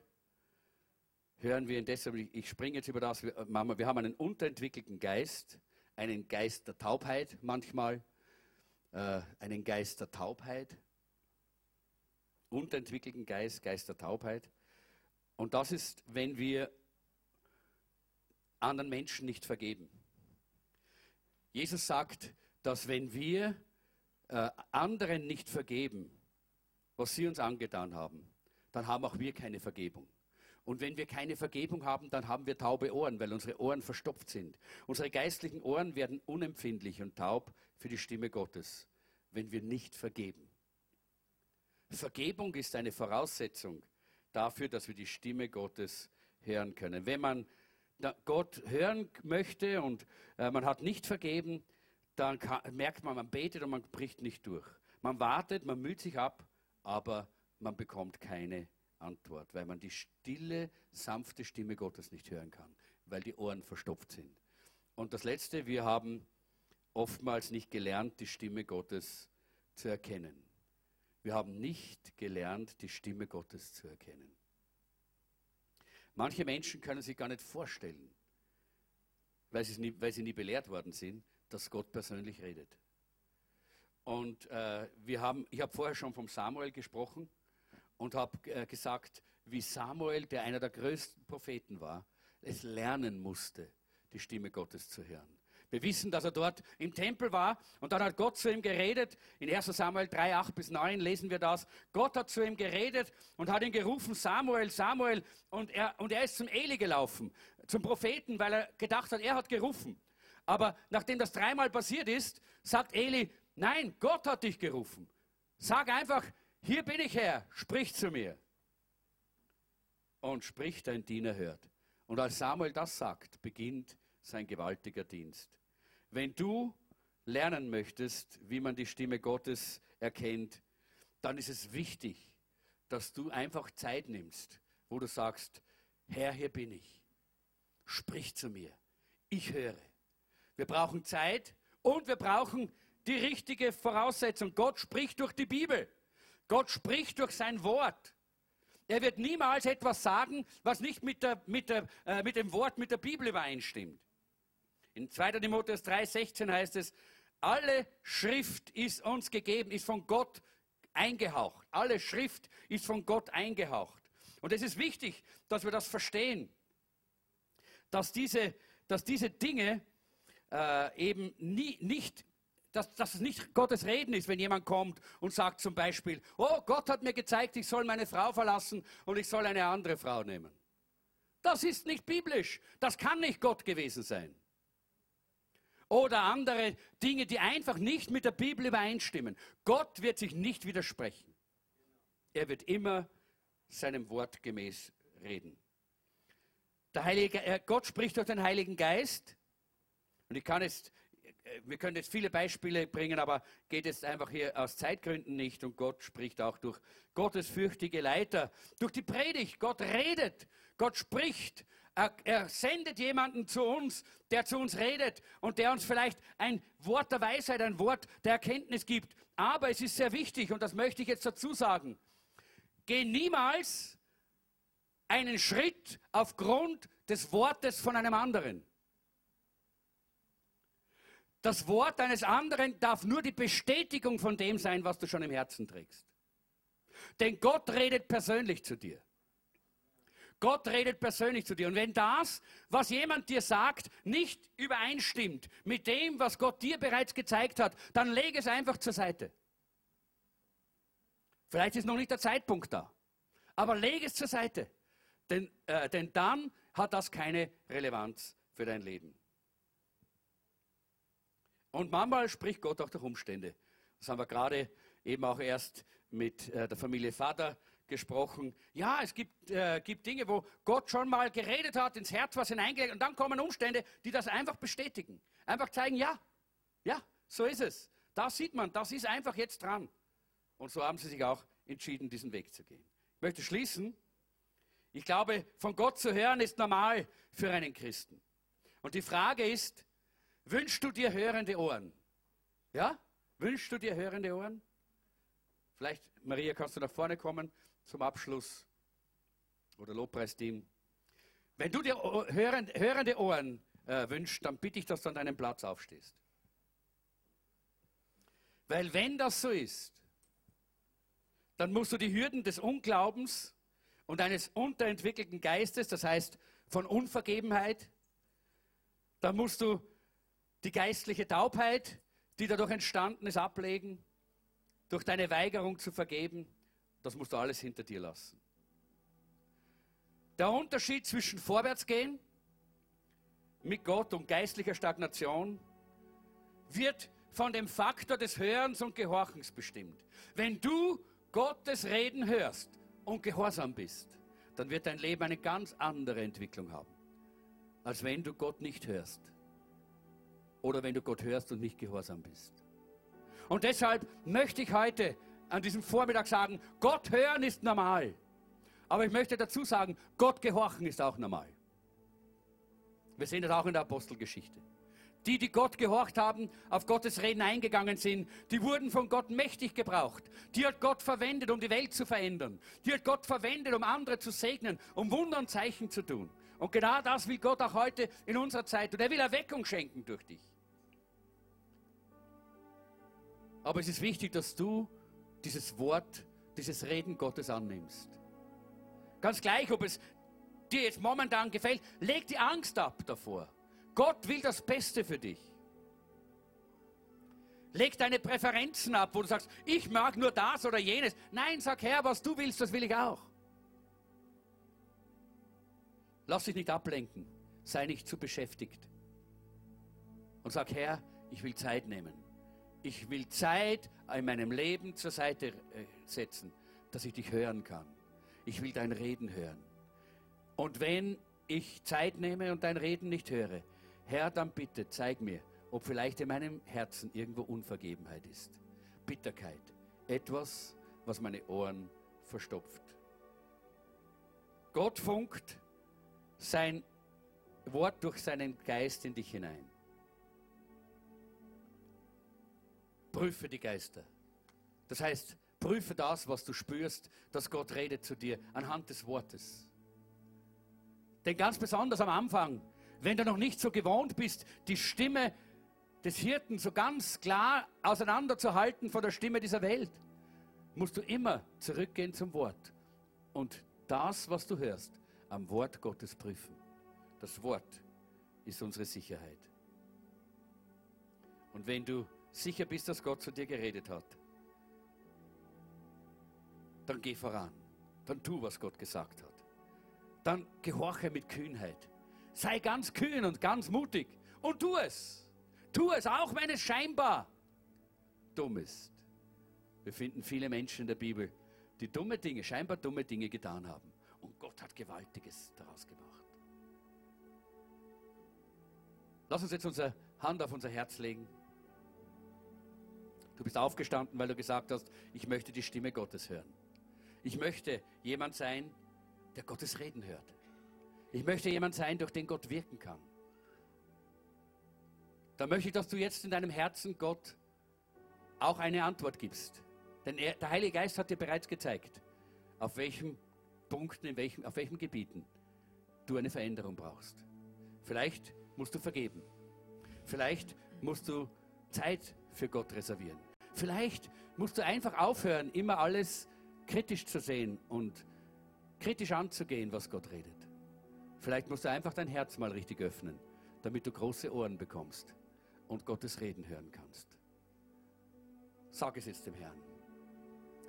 [SPEAKER 1] hören wir ihn deshalb, ich springe jetzt über das, Mama, wir haben einen unterentwickelten Geist, einen Geist der Taubheit manchmal, äh, einen Geist der Taubheit, unterentwickelten Geist, Geist der Taubheit. Und das ist, wenn wir anderen Menschen nicht vergeben. Jesus sagt, dass wenn wir äh, anderen nicht vergeben, was sie uns angetan haben, dann haben auch wir keine Vergebung. Und wenn wir keine Vergebung haben, dann haben wir taube Ohren, weil unsere Ohren verstopft sind. Unsere geistlichen Ohren werden unempfindlich und taub für die Stimme Gottes, wenn wir nicht vergeben. Vergebung ist eine Voraussetzung dafür, dass wir die Stimme Gottes hören können. Wenn man Gott hören möchte und äh, man hat nicht vergeben, dann kann, merkt man, man betet und man bricht nicht durch. Man wartet, man müht sich ab, aber man bekommt keine Antwort, weil man die stille, sanfte Stimme Gottes nicht hören kann, weil die Ohren verstopft sind. Und das Letzte, wir haben oftmals nicht gelernt, die Stimme Gottes zu erkennen. Wir haben nicht gelernt, die Stimme Gottes zu erkennen. Manche Menschen können sich gar nicht vorstellen, weil sie nie, weil sie nie belehrt worden sind, dass Gott persönlich redet. Und äh, wir haben, ich habe vorher schon vom Samuel gesprochen und habe äh, gesagt, wie Samuel, der einer der größten Propheten war, es lernen musste, die Stimme Gottes zu hören. Wir wissen, dass er dort im Tempel war und dann hat Gott zu ihm geredet. In 1 Samuel 3, 8 bis 9 lesen wir das. Gott hat zu ihm geredet und hat ihn gerufen, Samuel, Samuel. Und er, und er ist zum Eli gelaufen, zum Propheten, weil er gedacht hat, er hat gerufen. Aber nachdem das dreimal passiert ist, sagt Eli, nein, Gott hat dich gerufen. Sag einfach, hier bin ich Herr, sprich zu mir. Und spricht, dein Diener hört. Und als Samuel das sagt, beginnt sein gewaltiger Dienst. Wenn du lernen möchtest, wie man die Stimme Gottes erkennt, dann ist es wichtig, dass du einfach Zeit nimmst, wo du sagst, Herr, hier bin ich. Sprich zu mir. Ich höre. Wir brauchen Zeit und wir brauchen die richtige Voraussetzung. Gott spricht durch die Bibel. Gott spricht durch sein Wort. Er wird niemals etwas sagen, was nicht mit, der, mit, der, äh, mit dem Wort, mit der Bibel übereinstimmt. In 2. Timotheus 3,16 heißt es, alle Schrift ist uns gegeben, ist von Gott eingehaucht. Alle Schrift ist von Gott eingehaucht. Und es ist wichtig, dass wir das verstehen, dass diese, dass diese Dinge äh, eben nie, nicht, dass, dass es nicht Gottes Reden ist, wenn jemand kommt und sagt zum Beispiel, oh, Gott hat mir gezeigt, ich soll meine Frau verlassen und ich soll eine andere Frau nehmen. Das ist nicht biblisch. Das kann nicht Gott gewesen sein oder andere Dinge, die einfach nicht mit der Bibel übereinstimmen. Gott wird sich nicht widersprechen. Er wird immer seinem Wort gemäß reden. Der Heilige, äh, Gott spricht durch den Heiligen Geist. Und ich kann jetzt, äh, wir können jetzt viele Beispiele bringen, aber geht jetzt einfach hier aus Zeitgründen nicht. Und Gott spricht auch durch gottesfürchtige Leiter, durch die Predigt. Gott redet, Gott spricht. Er, er, sendet jemanden zu uns, der zu uns redet und der uns vielleicht ein Wort der Weisheit, ein Wort der Erkenntnis gibt. Aber es ist sehr wichtig, und das möchte ich jetzt dazu sagen, geh niemals einen Schritt aufgrund des Wortes von einem anderen. Das Wort eines anderen darf nur die Bestätigung von dem sein, was du schon im Herzen trägst. Denn Gott redet persönlich zu dir. Gott redet persönlich zu dir. Und wenn das, was jemand dir sagt, nicht übereinstimmt mit dem, was Gott dir bereits gezeigt hat, dann lege es einfach zur Seite. Vielleicht ist noch nicht der Zeitpunkt da. Aber lege es zur Seite. Denn, äh, denn dann hat das keine Relevanz für dein Leben. Und manchmal spricht Gott auch durch Umstände. Das haben wir gerade eben auch erst mit äh, der Familie Vater gesprochen. Ja, es gibt, äh, gibt Dinge, wo Gott schon mal geredet hat, ins Herz was hineingelegt und dann kommen Umstände, die das einfach bestätigen. Einfach zeigen, ja, ja, so ist es. Da sieht man, das ist einfach jetzt dran. Und so haben sie sich auch entschieden, diesen Weg zu gehen. Ich möchte schließen. Ich glaube, von Gott zu hören ist normal für einen Christen. Und die Frage ist, wünschst du dir hörende Ohren? Ja? Wünschst du dir hörende Ohren? Vielleicht, Maria, kannst du nach vorne kommen zum Abschluss oder Lobpreisteam. Wenn du dir hörende Ohren äh, wünschst, dann bitte ich, dass du an deinem Platz aufstehst. Weil wenn das so ist, dann musst du die Hürden des Unglaubens und eines unterentwickelten Geistes, das heißt von Unvergebenheit, dann musst du die geistliche Taubheit, die dadurch entstanden ist, ablegen, durch deine Weigerung zu vergeben das musst du alles hinter dir lassen. Der Unterschied zwischen Vorwärtsgehen mit Gott und geistlicher Stagnation wird von dem Faktor des Hörens und Gehorchens bestimmt. Wenn du Gottes Reden hörst und gehorsam bist, dann wird dein Leben eine ganz andere Entwicklung haben, als wenn du Gott nicht hörst. Oder wenn du Gott hörst und nicht gehorsam bist. Und deshalb möchte ich heute an diesem Vormittag sagen, Gott hören ist normal. Aber ich möchte dazu sagen, Gott gehorchen ist auch normal. Wir sehen das auch in der Apostelgeschichte. Die, die Gott gehorcht haben, auf Gottes Reden eingegangen sind, die wurden von Gott mächtig gebraucht. Die hat Gott verwendet, um die Welt zu verändern. Die hat Gott verwendet, um andere zu segnen, um Wunder und Zeichen zu tun. Und genau das will Gott auch heute in unserer Zeit tun. Er will Erweckung schenken durch dich. Aber es ist wichtig, dass du dieses Wort, dieses Reden Gottes annimmst. Ganz gleich, ob es dir jetzt momentan gefällt, leg die Angst ab davor. Gott will das Beste für dich. Leg deine Präferenzen ab, wo du sagst, ich mag nur das oder jenes. Nein, sag Herr, was du willst, das will ich auch. Lass dich nicht ablenken. Sei nicht zu beschäftigt. Und sag, Herr, ich will Zeit nehmen ich will Zeit in meinem Leben zur Seite äh, setzen, dass ich dich hören kann. Ich will dein Reden hören. Und wenn ich Zeit nehme und dein Reden nicht höre, Herr, dann bitte zeig mir, ob vielleicht in meinem Herzen irgendwo Unvergebenheit ist. Bitterkeit. Etwas, was meine Ohren verstopft. Gott funkt sein Wort durch seinen Geist in dich hinein. Prüfe die Geister. Das heißt, Prüfe das, was du spürst, dass Gott redet zu dir anhand des Wortes. Denn ganz besonders am Anfang, wenn du noch nicht so gewohnt bist, die Stimme des Hirten so ganz klar auseinanderzuhalten von der Stimme dieser Welt, musst du immer zurückgehen zum Wort und das, was du hörst, am Wort Gottes prüfen. Das Wort ist unsere Sicherheit. Und wenn du sicher bist, dass Gott zu dir geredet hat, dann geh voran. Dann tu, was Gott gesagt hat. Dann gehorche mit Kühnheit. Sei ganz kühn und ganz mutig und tu es. Tu es, auch wenn es scheinbar dumm ist. Wir finden viele Menschen in der Bibel, die dumme Dinge, scheinbar dumme Dinge getan haben. Und Gott hat Gewaltiges daraus gemacht. Lass uns jetzt unsere Hand auf unser Herz legen. Du bist aufgestanden, weil du gesagt hast, ich möchte die Stimme Gottes hören. Ich möchte jemand sein, der Gottes Reden hört. Ich möchte jemand sein, durch den Gott wirken kann. Da möchte ich, dass du jetzt in deinem Herzen Gott auch eine Antwort gibst. Denn er, der Heilige Geist hat dir bereits gezeigt, auf welchen Punkten, in welchen, auf welchen Gebieten du eine Veränderung brauchst. Vielleicht musst du vergeben. Vielleicht musst du Zeit für Gott reservieren. Vielleicht musst du einfach aufhören, immer alles kritisch zu sehen und kritisch anzugehen, was Gott redet. Vielleicht musst du einfach dein Herz mal richtig öffnen, damit du große Ohren bekommst und Gottes Reden hören kannst. Sag es jetzt dem Herrn.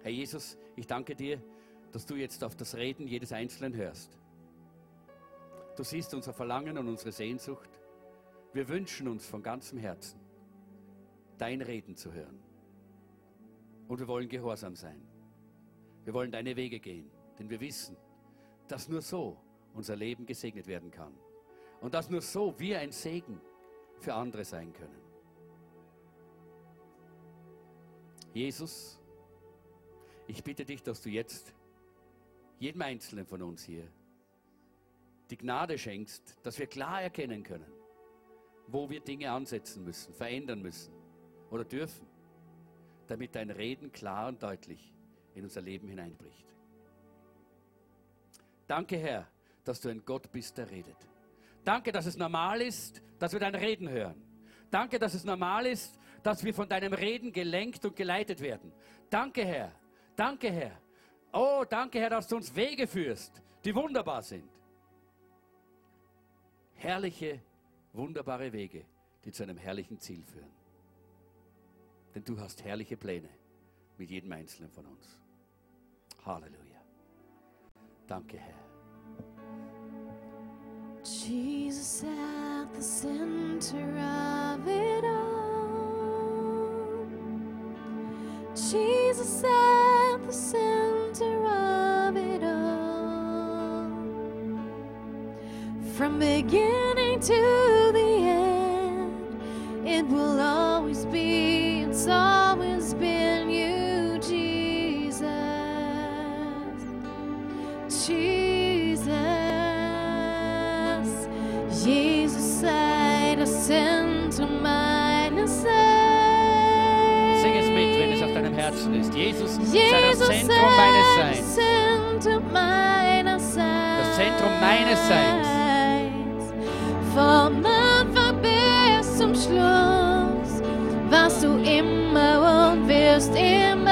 [SPEAKER 1] Herr Jesus, ich danke dir, dass du jetzt auf das Reden jedes Einzelnen hörst. Du siehst unser Verlangen und unsere Sehnsucht. Wir wünschen uns von ganzem Herzen, dein Reden zu hören. Und wir wollen gehorsam sein. Wir wollen deine Wege gehen, denn wir wissen, dass nur so unser Leben gesegnet werden kann. Und dass nur so wir ein Segen für andere sein können. Jesus, ich bitte dich, dass du jetzt jedem Einzelnen von uns hier die Gnade schenkst, dass wir klar erkennen können, wo wir Dinge ansetzen müssen, verändern müssen oder dürfen, damit dein Reden klar und deutlich in unser Leben hineinbricht. Danke, Herr, dass du ein Gott bist, der redet. Danke, dass es normal ist, dass wir dein Reden hören. Danke, dass es normal ist, dass wir von deinem Reden gelenkt und geleitet werden. Danke, Herr. Danke, Herr. Oh, danke, Herr, dass du uns Wege führst, die wunderbar sind. Herrliche, wunderbare Wege, die zu einem herrlichen Ziel führen. Denn du hast herrliche Pläne mit jedem Einzelnen von uns. Halleluja. Danke, Herr.
[SPEAKER 2] Jesus at the center of it all. Jesus at the center of it all. From beginning to the end, it will be, it's always been you, Jesus. Jesus, Jesus sei das Zentrum meines Seins.
[SPEAKER 1] Sing es mit, wenn es auf deinem Herzen ist. Jesus, sei das meines Seins.
[SPEAKER 2] Zentrum meines Seins.
[SPEAKER 1] Das Zentrum meines Seins.
[SPEAKER 2] Vom Anfang bis zum Schluss warst du immer und wirst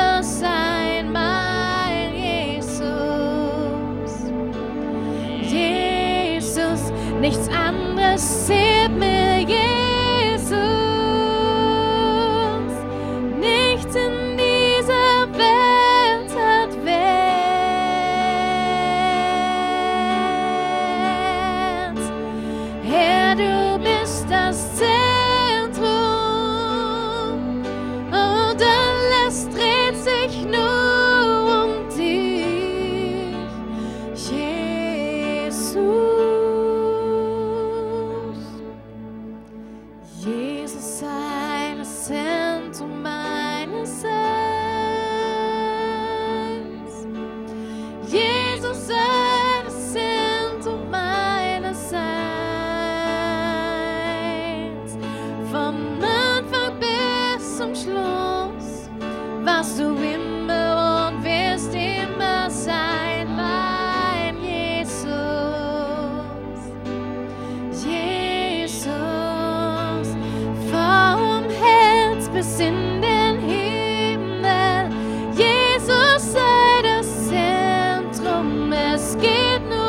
[SPEAKER 2] did know.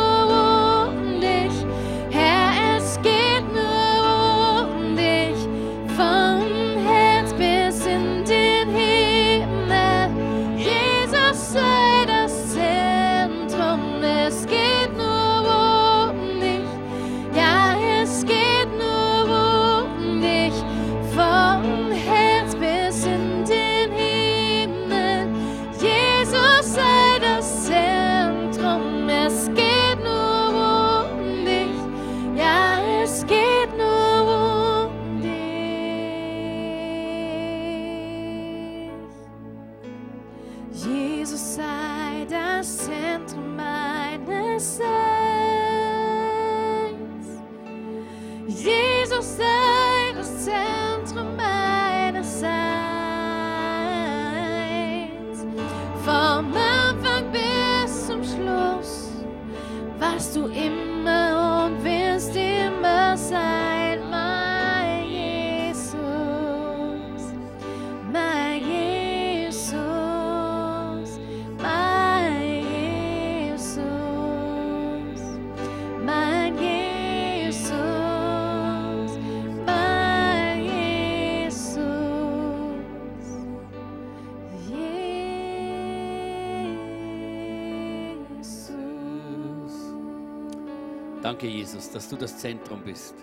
[SPEAKER 1] Danke, Jesus, dass du das Zentrum bist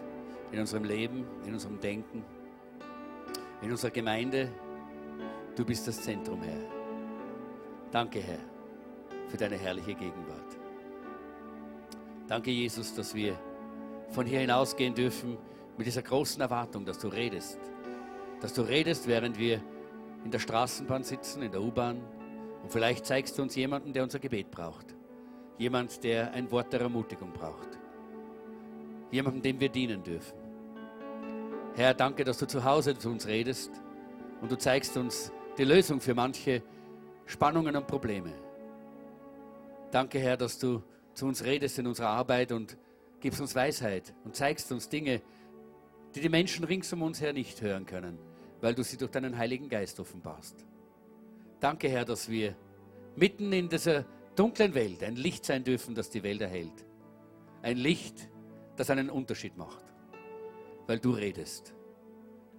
[SPEAKER 1] in unserem Leben, in unserem Denken, in unserer Gemeinde. Du bist das Zentrum, Herr. Danke, Herr, für deine herrliche Gegenwart. Danke, Jesus, dass wir von hier hinausgehen dürfen mit dieser großen Erwartung, dass du redest. Dass du redest, während wir in der Straßenbahn sitzen, in der U-Bahn. Und vielleicht zeigst du uns jemanden, der unser Gebet braucht. Jemand, der ein Wort der Ermutigung braucht. Jemanden, dem wir dienen dürfen. Herr, danke, dass du zu Hause zu uns redest und du zeigst uns die Lösung für manche Spannungen und Probleme. Danke, Herr, dass du zu uns redest in unserer Arbeit und gibst uns Weisheit und zeigst uns Dinge, die die Menschen rings um uns her nicht hören können, weil du sie durch deinen Heiligen Geist offenbarst. Danke, Herr, dass wir mitten in dieser dunklen Welt ein Licht sein dürfen, das die Welt erhält. Ein Licht, das einen Unterschied macht, weil du redest.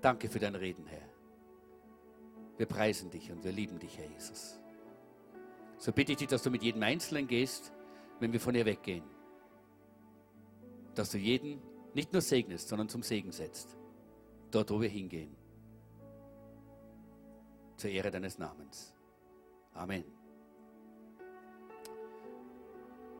[SPEAKER 1] Danke für dein Reden, Herr. Wir preisen dich und wir lieben dich, Herr Jesus. So bitte ich dich, dass du mit jedem Einzelnen gehst, wenn wir von ihr weggehen. Dass du jeden nicht nur segnest, sondern zum Segen setzt. Dort, wo wir hingehen. Zur Ehre deines Namens. Amen.